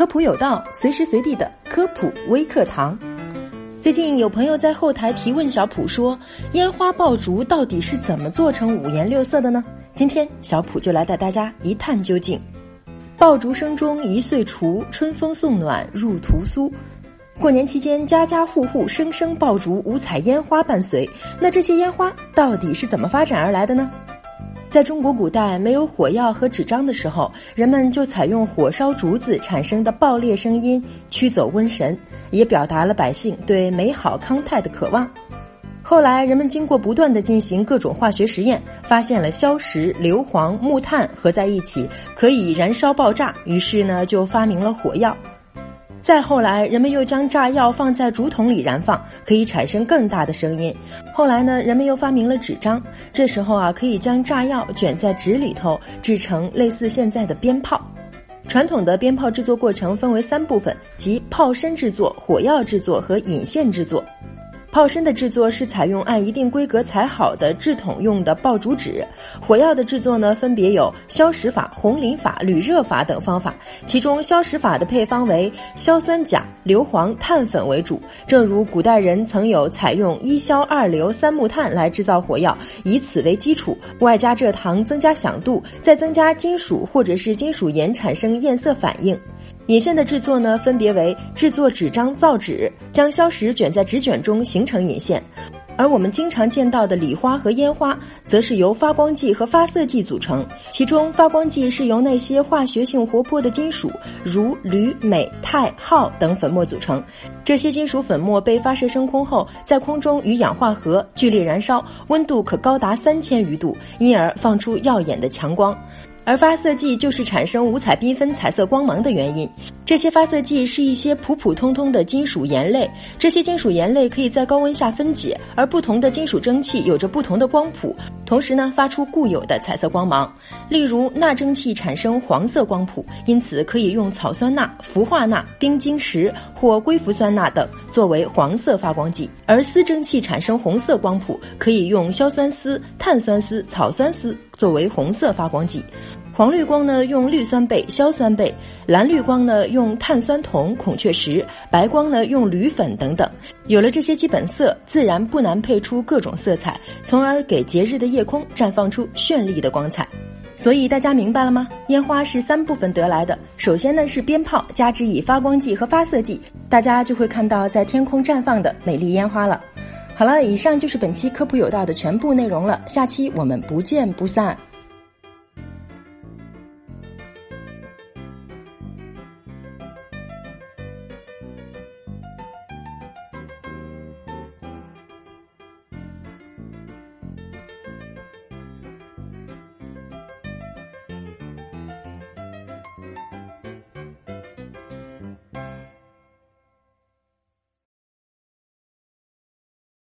科普有道，随时随地的科普微课堂。最近有朋友在后台提问小普说，烟花爆竹到底是怎么做成五颜六色的呢？今天小普就来带大家一探究竟。爆竹声中一岁除，春风送暖入屠苏。过年期间，家家户户声声爆竹，五彩烟花伴随。那这些烟花到底是怎么发展而来的呢？在中国古代没有火药和纸张的时候，人们就采用火烧竹子产生的爆裂声音驱走瘟神，也表达了百姓对美好康泰的渴望。后来，人们经过不断的进行各种化学实验，发现了硝石、硫磺、木炭合在一起可以燃烧爆炸，于是呢就发明了火药。再后来，人们又将炸药放在竹筒里燃放，可以产生更大的声音。后来呢，人们又发明了纸张，这时候啊，可以将炸药卷在纸里头，制成类似现在的鞭炮。传统的鞭炮制作过程分为三部分，即炮身制作、火药制作和引线制作。炮身的制作是采用按一定规格裁好的制筒用的爆竹纸，火药的制作呢分别有硝石法、红磷法、铝热法等方法。其中硝石法的配方为硝酸钾、硫磺、碳粉为主，正如古代人曾有采用一硝二硫三木炭来制造火药，以此为基础，外加蔗糖增加响度，再增加金属或者是金属盐产生焰色反应。引线的制作呢，分别为制作纸张、造纸，将硝石卷在纸卷中形成引线；而我们经常见到的礼花和烟花，则是由发光剂和发色剂组成。其中，发光剂是由那些化学性活泼的金属，如铝、镁、钛、锆等粉末组成。这些金属粉末被发射升空后，在空中与氧化合，剧烈燃烧，温度可高达三千余度，因而放出耀眼的强光。而发色剂就是产生五彩缤纷彩色光芒的原因。这些发色剂是一些普普通通的金属盐类，这些金属盐类可以在高温下分解，而不同的金属蒸汽有着不同的光谱，同时呢发出固有的彩色光芒。例如钠蒸汽产生黄色光谱，因此可以用草酸钠、氟化钠、冰晶石或硅氟酸钠等作为黄色发光剂；而丝蒸汽产生红色光谱，可以用硝酸丝、碳酸丝、草酸丝作为红色发光剂。黄绿光呢，用氯酸钡、硝酸钡；蓝绿光呢，用碳酸铜、孔雀石；白光呢，用铝粉等等。有了这些基本色，自然不难配出各种色彩，从而给节日的夜空绽放出绚丽的光彩。所以大家明白了吗？烟花是三部分得来的。首先呢是鞭炮，加之以发光剂和发色剂，大家就会看到在天空绽放的美丽烟花了。好了，以上就是本期科普有道的全部内容了，下期我们不见不散。